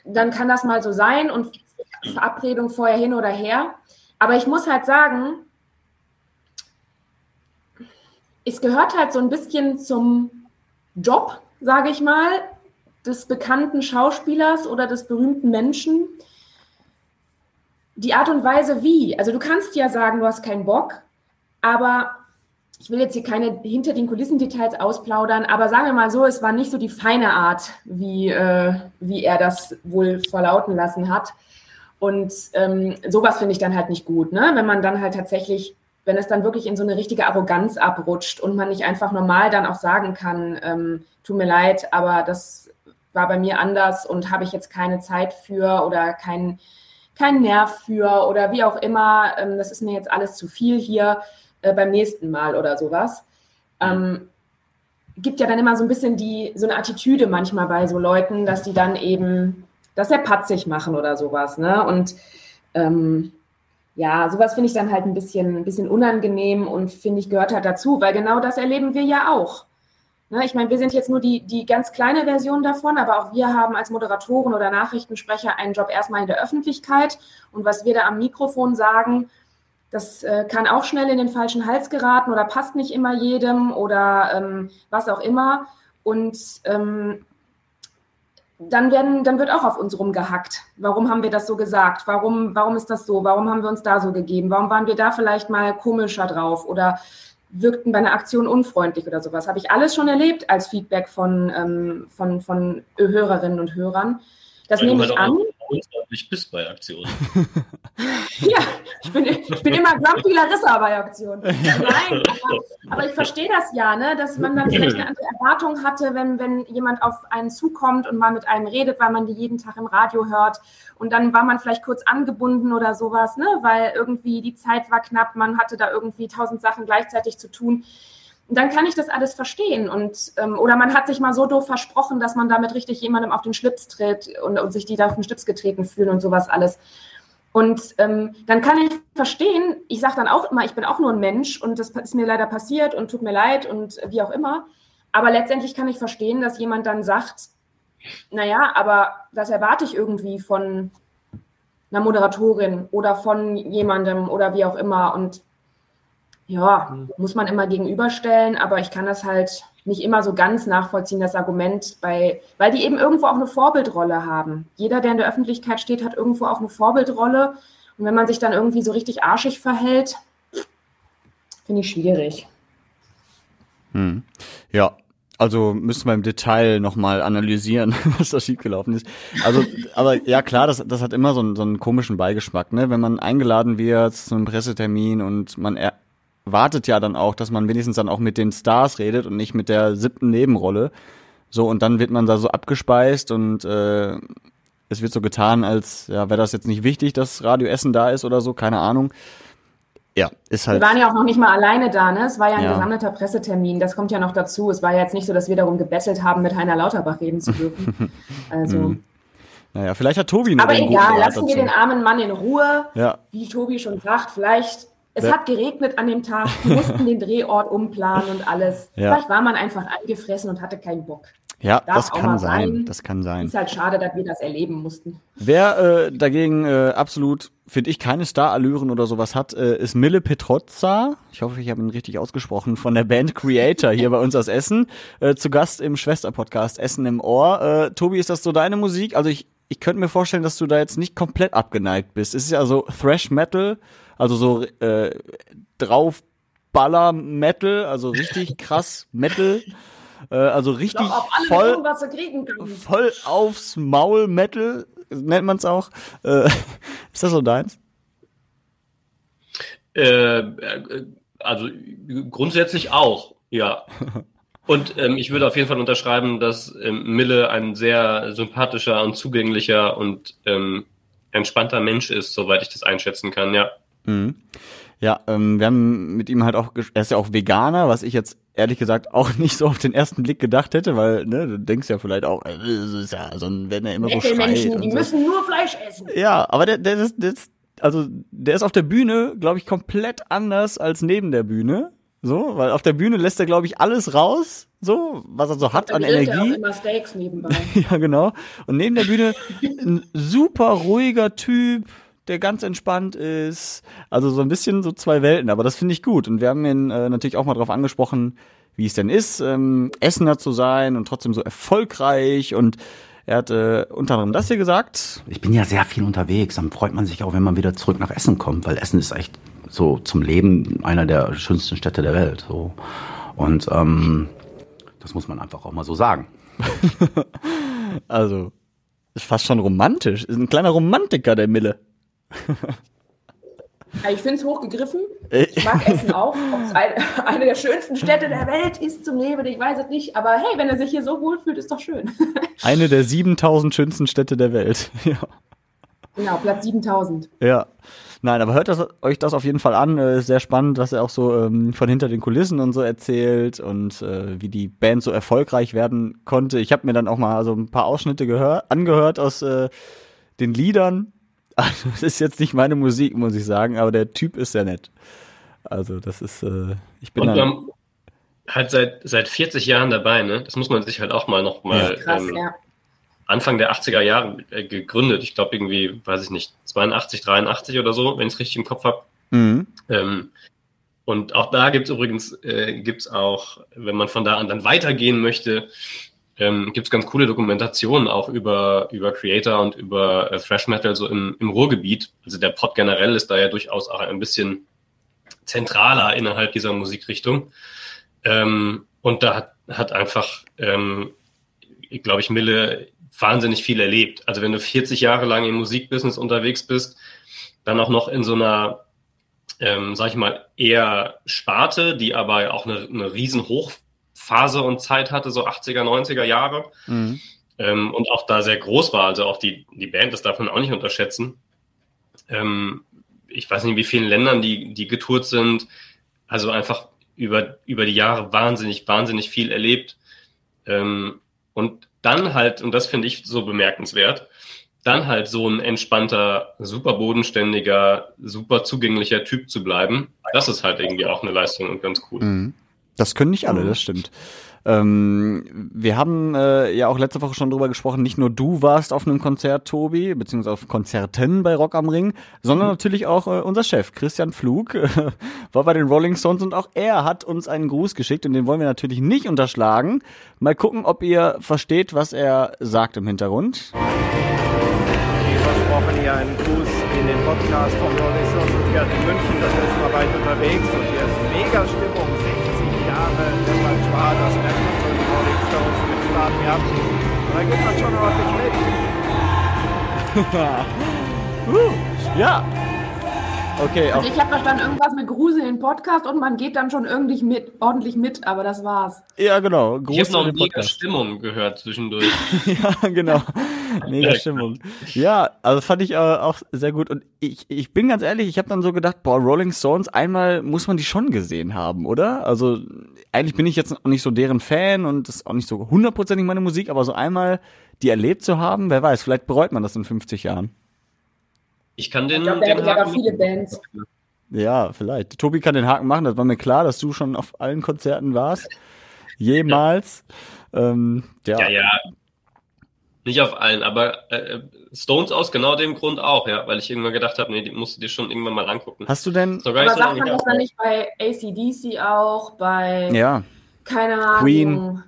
dann kann das mal so sein und Verabredung vorher hin oder her. Aber ich muss halt sagen, es gehört halt so ein bisschen zum Job, sage ich mal, des bekannten Schauspielers oder des berühmten Menschen. Die Art und Weise wie. Also du kannst ja sagen, du hast keinen Bock, aber ich will jetzt hier keine hinter den Kulissen Details ausplaudern, aber sagen wir mal so, es war nicht so die feine Art, wie, äh, wie er das wohl verlauten lassen hat. Und ähm, sowas finde ich dann halt nicht gut, ne? wenn man dann halt tatsächlich, wenn es dann wirklich in so eine richtige Arroganz abrutscht und man nicht einfach normal dann auch sagen kann, ähm, tut mir leid, aber das war bei mir anders und habe ich jetzt keine Zeit für oder keinen kein Nerv für oder wie auch immer, ähm, das ist mir jetzt alles zu viel hier äh, beim nächsten Mal oder sowas. Ähm, gibt ja dann immer so ein bisschen die, so eine Attitüde manchmal bei so Leuten, dass die dann eben das sehr patzig machen oder sowas. Ne? Und ähm, ja, sowas finde ich dann halt ein bisschen, ein bisschen unangenehm und finde ich gehört halt dazu, weil genau das erleben wir ja auch. Ne? Ich meine, wir sind jetzt nur die, die ganz kleine Version davon, aber auch wir haben als Moderatoren oder Nachrichtensprecher einen Job erstmal in der Öffentlichkeit und was wir da am Mikrofon sagen, das äh, kann auch schnell in den falschen Hals geraten oder passt nicht immer jedem oder ähm, was auch immer. Und ähm, dann werden, dann wird auch auf uns rumgehackt. Warum haben wir das so gesagt? Warum, warum ist das so? Warum haben wir uns da so gegeben? Warum waren wir da vielleicht mal komischer drauf oder wirkten bei einer Aktion unfreundlich oder sowas? Habe ich alles schon erlebt als Feedback von, ähm, von, von Hörerinnen und Hörern. Das Weil nehme ich an. Ich bist bei Aktionen. ja, ich bin, ich bin immer Grumpy Larissa bei Aktionen. Nein, aber, aber, ich verstehe das ja, ne, dass man dann vielleicht eine andere Erwartung hatte, wenn, wenn jemand auf einen zukommt und mal mit einem redet, weil man die jeden Tag im Radio hört. Und dann war man vielleicht kurz angebunden oder sowas, ne, weil irgendwie die Zeit war knapp, man hatte da irgendwie tausend Sachen gleichzeitig zu tun dann kann ich das alles verstehen. Und, ähm, oder man hat sich mal so doof versprochen, dass man damit richtig jemandem auf den Schlips tritt und, und sich die da auf den Schlips getreten fühlen und sowas alles. Und ähm, dann kann ich verstehen, ich sage dann auch immer, ich bin auch nur ein Mensch und das ist mir leider passiert und tut mir leid und wie auch immer. Aber letztendlich kann ich verstehen, dass jemand dann sagt, naja, aber das erwarte ich irgendwie von einer Moderatorin oder von jemandem oder wie auch immer. Und ja, muss man immer gegenüberstellen, aber ich kann das halt nicht immer so ganz nachvollziehen, das Argument, bei, weil die eben irgendwo auch eine Vorbildrolle haben. Jeder, der in der Öffentlichkeit steht, hat irgendwo auch eine Vorbildrolle. Und wenn man sich dann irgendwie so richtig arschig verhält, finde ich schwierig. Hm. Ja, also müssen wir im Detail nochmal analysieren, was da schiefgelaufen ist. Also, aber ja klar, das, das hat immer so einen, so einen komischen Beigeschmack, ne? Wenn man eingeladen wird zu einem Pressetermin und man er wartet ja dann auch, dass man wenigstens dann auch mit den Stars redet und nicht mit der siebten Nebenrolle. So, und dann wird man da so abgespeist und äh, es wird so getan, als ja, wäre das jetzt nicht wichtig, dass Radio Essen da ist oder so, keine Ahnung. Ja, ist halt. Wir waren ja auch noch nicht mal alleine da, ne? Es war ja ein ja. gesammelter Pressetermin. Das kommt ja noch dazu. Es war ja jetzt nicht so, dass wir darum gebettelt haben, mit Heiner Lauterbach reden zu dürfen. also. Hm. Naja, vielleicht hat Tobi noch Aber egal, lassen wir den armen Mann in Ruhe. Ja. Wie Tobi schon sagt, vielleicht es ja. hat geregnet an dem Tag, wir mussten den Drehort umplanen und alles. Ja. Vielleicht war man einfach angefressen und hatte keinen Bock. Ja, Darf das kann sein. sein. Das kann sein. Ist halt schade, dass wir das erleben mussten. Wer äh, dagegen äh, absolut, finde ich, keine Star-Allüren oder sowas hat, äh, ist Mille Petrozza. Ich hoffe, ich habe ihn richtig ausgesprochen. Von der Band Creator hier bei uns aus Essen. Äh, zu Gast im Schwester-Podcast Essen im Ohr. Äh, Tobi, ist das so deine Musik? Also ich, ich könnte mir vorstellen, dass du da jetzt nicht komplett abgeneigt bist. Es ist ja so Thrash Metal also so äh, draufballer Metal, also richtig krass Metal. Äh, also richtig voll, voll aufs Maul Metal nennt man es auch. Äh, ist das so deins? Äh, äh, also grundsätzlich auch, ja. Und ähm, ich würde auf jeden Fall unterschreiben, dass ähm, Mille ein sehr sympathischer und zugänglicher und ähm, entspannter Mensch ist, soweit ich das einschätzen kann, ja. Mhm. Ja, ähm, wir haben mit ihm halt auch, er ist ja auch Veganer, was ich jetzt ehrlich gesagt auch nicht so auf den ersten Blick gedacht hätte, weil ne, du denkst ja vielleicht auch, äh, das ist ja, so wenn er immer so schreit. Menschen, die so. müssen nur Fleisch essen. Ja, aber der, der, ist, der ist, also der ist auf der Bühne, glaube ich, komplett anders als neben der Bühne. So, weil auf der Bühne lässt er, glaube ich, alles raus, so, was er so hat an Energie. Auch immer Steaks nebenbei. ja, genau. Und neben der Bühne ein super ruhiger Typ, der ganz entspannt ist. Also so ein bisschen so zwei Welten, aber das finde ich gut. Und wir haben ihn äh, natürlich auch mal darauf angesprochen, wie es denn ist, ähm, Essener zu sein und trotzdem so erfolgreich und er hat äh, unter anderem das hier gesagt. Ich bin ja sehr viel unterwegs. Dann freut man sich auch, wenn man wieder zurück nach Essen kommt, weil Essen ist echt so zum Leben einer der schönsten Städte der Welt. So. Und ähm, das muss man einfach auch mal so sagen. also, ist fast schon romantisch. Ist ein kleiner Romantiker, der Mille. Ich finde es hochgegriffen. Ich mag Essen auch. Eine, eine der schönsten Städte der Welt ist zum Leben, ich weiß es nicht. Aber hey, wenn er sich hier so wohlfühlt, ist doch schön. Eine der 7000 schönsten Städte der Welt. Ja. Genau, Platz 7000. Ja. Nein, aber hört das, euch das auf jeden Fall an. Äh, sehr spannend, dass er auch so ähm, von hinter den Kulissen und so erzählt und äh, wie die Band so erfolgreich werden konnte. Ich habe mir dann auch mal so ein paar Ausschnitte gehört, angehört aus äh, den Liedern also, das ist jetzt nicht meine Musik, muss ich sagen, aber der Typ ist sehr nett. Also, das ist, äh, ich bin Und dann, halt seit, seit 40 Jahren dabei, ne? Das muss man sich halt auch mal noch mal ja. ähm, ja. Anfang der 80er Jahre äh, gegründet. Ich glaube irgendwie, weiß ich nicht, 82, 83 oder so, wenn ich es richtig im Kopf habe. Mhm. Ähm, und auch da gibt es übrigens, äh, gibt es auch, wenn man von da an dann weitergehen möchte, ähm, gibt es ganz coole Dokumentationen auch über, über Creator und über äh, Thrash Metal so im, im Ruhrgebiet. Also der Pod generell ist da ja durchaus auch ein bisschen zentraler innerhalb dieser Musikrichtung. Ähm, und da hat, hat einfach, ähm, glaube ich, Mille wahnsinnig viel erlebt. Also wenn du 40 Jahre lang im Musikbusiness unterwegs bist, dann auch noch in so einer, ähm, sag ich mal, eher Sparte, die aber auch eine, eine riesen Hochphase und Zeit hatte, so 80er, 90er Jahre. Mhm. Ähm, und auch da sehr groß war. Also auch die, die Band, das darf man auch nicht unterschätzen. Ähm, ich weiß nicht, wie vielen Ländern die, die getourt sind. Also einfach über, über die Jahre wahnsinnig, wahnsinnig viel erlebt. Ähm, und dann halt, und das finde ich so bemerkenswert, dann halt so ein entspannter, super bodenständiger, super zugänglicher Typ zu bleiben, das ist halt irgendwie auch eine Leistung und ganz cool. Mhm. Das können nicht alle, das stimmt. Ähm, wir haben äh, ja auch letzte Woche schon drüber gesprochen, nicht nur du warst auf einem Konzert, Tobi, beziehungsweise auf Konzerten bei Rock am Ring, sondern mhm. natürlich auch äh, unser Chef, Christian Flug, war bei den Rolling Stones und auch er hat uns einen Gruß geschickt und den wollen wir natürlich nicht unterschlagen. Mal gucken, ob ihr versteht, was er sagt im Hintergrund. Wie versprochen hier einen Gruß in den Podcast von Rolling Stones und hier in München, das letzte Mal weit unterwegs und hier ist mega Stimmung, 60 Jahre Repertoire, das merkt man so die Rolling Stones mit Start März. Da geht man schon ordentlich mit. ja, Okay. Also ich habe verstanden, irgendwas mit Grusel in Podcast und man geht dann schon irgendwie mit, ordentlich mit, aber das war's. Ja, genau. Grusel ich habe noch mega Stimmung gehört zwischendurch. ja, genau. Mega Stimmung. Ja, also fand ich äh, auch sehr gut. Und ich, ich bin ganz ehrlich, ich habe dann so gedacht, boah, Rolling Stones, einmal muss man die schon gesehen haben, oder? Also eigentlich bin ich jetzt auch nicht so deren Fan und das ist auch nicht so hundertprozentig meine Musik, aber so einmal die erlebt zu haben, wer weiß, vielleicht bereut man das in 50 Jahren. Ich kann den. Ich glaube, der hat aber viele Bands. Ja, vielleicht. Tobi kann den Haken machen, das war mir klar, dass du schon auf allen Konzerten warst. Jemals. Ja, ähm, ja. ja, ja. Nicht auf allen, aber äh, Stones aus genau dem Grund auch, ja, weil ich irgendwann gedacht habe, nee, die musst du dir schon irgendwann mal angucken. Hast du denn. Aber so sagt man das dann nicht bei ACDC auch, bei. Ja. Keine Ahnung. Queen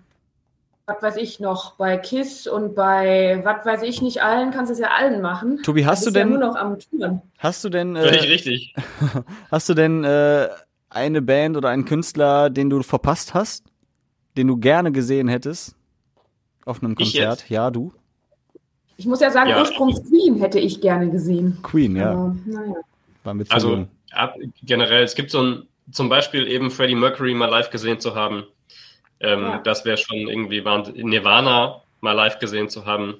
was weiß ich noch, bei KISS und bei was weiß ich nicht allen, kannst du es ja allen machen. Tobi, hast du denn. Ja nur noch am Touren. Hast du denn. Äh, Völlig richtig. Hast du denn äh, eine Band oder einen Künstler, den du verpasst hast, den du gerne gesehen hättest? Auf einem Konzert? Ja, du. Ich muss ja sagen, ja. ursprünglich Queen hätte ich gerne gesehen. Queen, ja. Aber, naja. War mit also ab, generell, es gibt so ein, zum Beispiel eben Freddie Mercury mal live gesehen zu haben ähm, ja. Das wäre schon irgendwie Nirvana mal live gesehen zu haben.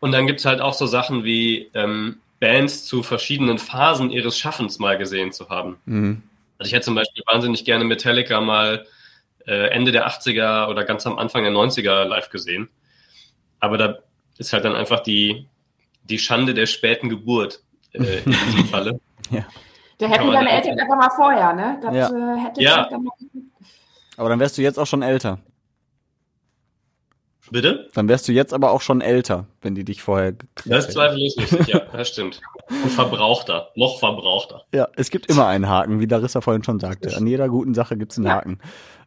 Und dann gibt es halt auch so Sachen wie ähm, Bands zu verschiedenen Phasen ihres Schaffens mal gesehen zu haben. Mhm. Also ich hätte zum Beispiel wahnsinnig gerne Metallica mal äh, Ende der 80er oder ganz am Anfang der 90er live gesehen. Aber da ist halt dann einfach die, die Schande der späten Geburt äh, in diesem Falle. ja. Der hätten deine Eltern einfach mal vorher, ne? Das ja. äh, hätte ja. dann aber dann wärst du jetzt auch schon älter. Bitte? Dann wärst du jetzt aber auch schon älter, wenn die dich vorher gekriegt Das zweifellos nicht, ja, das stimmt. Und verbrauchter, noch verbrauchter. Ja, es gibt immer einen Haken, wie Larissa vorhin schon sagte. An jeder guten Sache gibt es einen Haken.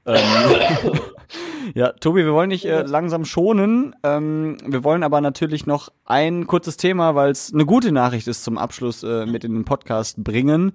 Ähm, ja, Tobi, wir wollen dich äh, langsam schonen. Ähm, wir wollen aber natürlich noch ein kurzes Thema, weil es eine gute Nachricht ist zum Abschluss äh, mit in den Podcast bringen.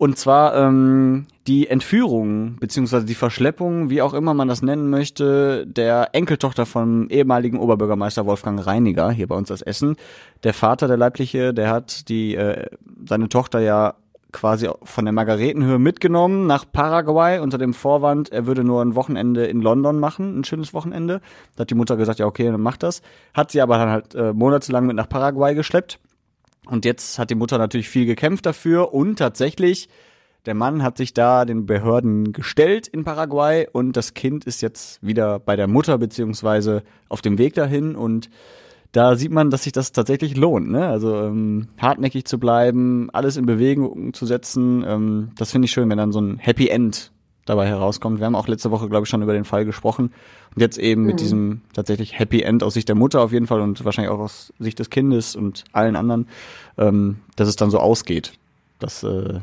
Und zwar ähm, die Entführung beziehungsweise die Verschleppung, wie auch immer man das nennen möchte, der Enkeltochter vom ehemaligen Oberbürgermeister Wolfgang Reiniger hier bei uns aus Essen. Der Vater, der leibliche, der hat die äh, seine Tochter ja quasi von der Margaretenhöhe mitgenommen nach Paraguay unter dem Vorwand, er würde nur ein Wochenende in London machen, ein schönes Wochenende. Da hat die Mutter gesagt, ja okay, dann mach das. Hat sie aber dann halt äh, monatelang mit nach Paraguay geschleppt und jetzt hat die Mutter natürlich viel gekämpft dafür und tatsächlich, der Mann hat sich da den Behörden gestellt in Paraguay und das Kind ist jetzt wieder bei der Mutter beziehungsweise auf dem Weg dahin und da sieht man, dass sich das tatsächlich lohnt, ne? Also ähm, hartnäckig zu bleiben, alles in Bewegung zu setzen, ähm, das finde ich schön, wenn dann so ein Happy End dabei herauskommt. Wir haben auch letzte Woche, glaube ich, schon über den Fall gesprochen. Und jetzt eben mhm. mit diesem tatsächlich Happy End aus Sicht der Mutter auf jeden Fall und wahrscheinlich auch aus Sicht des Kindes und allen anderen, ähm, dass es dann so ausgeht. Das äh,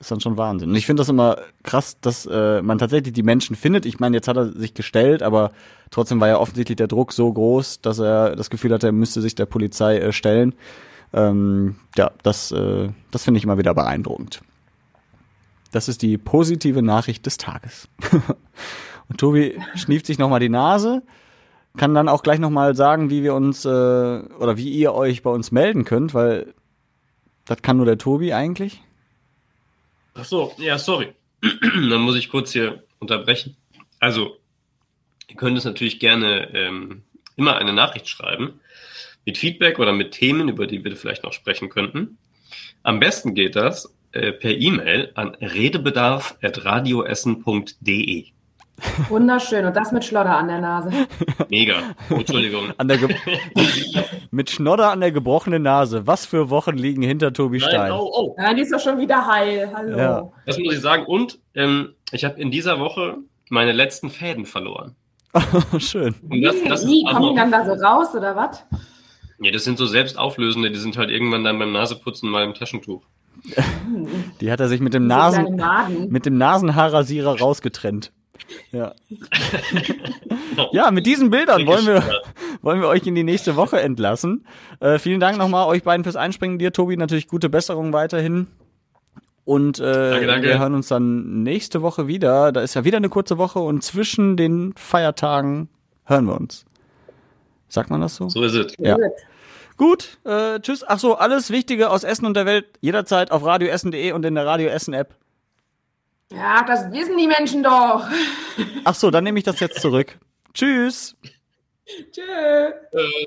ist dann schon Wahnsinn. Und ich finde das immer krass, dass äh, man tatsächlich die Menschen findet. Ich meine, jetzt hat er sich gestellt, aber trotzdem war ja offensichtlich der Druck so groß, dass er das Gefühl hatte, er müsste sich der Polizei äh, stellen. Ähm, ja, das, äh, das finde ich immer wieder beeindruckend. Das ist die positive Nachricht des Tages. Und Tobi schnieft sich nochmal die Nase, kann dann auch gleich nochmal sagen, wie wir uns äh, oder wie ihr euch bei uns melden könnt, weil das kann nur der Tobi eigentlich. Ach so, ja, sorry. Dann muss ich kurz hier unterbrechen. Also, ihr könnt es natürlich gerne ähm, immer eine Nachricht schreiben mit Feedback oder mit Themen, über die wir vielleicht noch sprechen könnten. Am besten geht das äh, per E-Mail an redebedarf.radioessen.de. Wunderschön. Und das mit Schlodder an der Nase. Mega. Entschuldigung. An der mit Schnodder an der gebrochenen Nase. Was für Wochen liegen hinter Tobi Nein, Stein? Oh, oh. Nein, die ist doch schon wieder heil. Hallo. Ja. Das muss ich sagen. Und ähm, ich habe in dieser Woche meine letzten Fäden verloren. Schön. Und das, das Wie, kommen die dann da so raus oder was? Ja, das sind so selbstauflösende, die sind halt irgendwann dann beim Naseputzen mal im Taschentuch. Die hat er sich mit dem Nasen mit dem Nasenhaarrasierer rausgetrennt. Ja. ja, mit diesen Bildern wollen wir, wollen wir euch in die nächste Woche entlassen. Äh, vielen Dank nochmal euch beiden fürs Einspringen. Dir, Tobi, natürlich gute Besserung weiterhin. Und äh, danke, danke. wir hören uns dann nächste Woche wieder. Da ist ja wieder eine kurze Woche und zwischen den Feiertagen hören wir uns. Sagt man das so? So ist es. Ja. Gut, äh, tschüss. Ach so, alles Wichtige aus Essen und der Welt jederzeit auf radioessen.de und in der Radio Essen App. Ja, das wissen die Menschen doch. Ach so, dann nehme ich das jetzt zurück. Tschüss. Tschüss.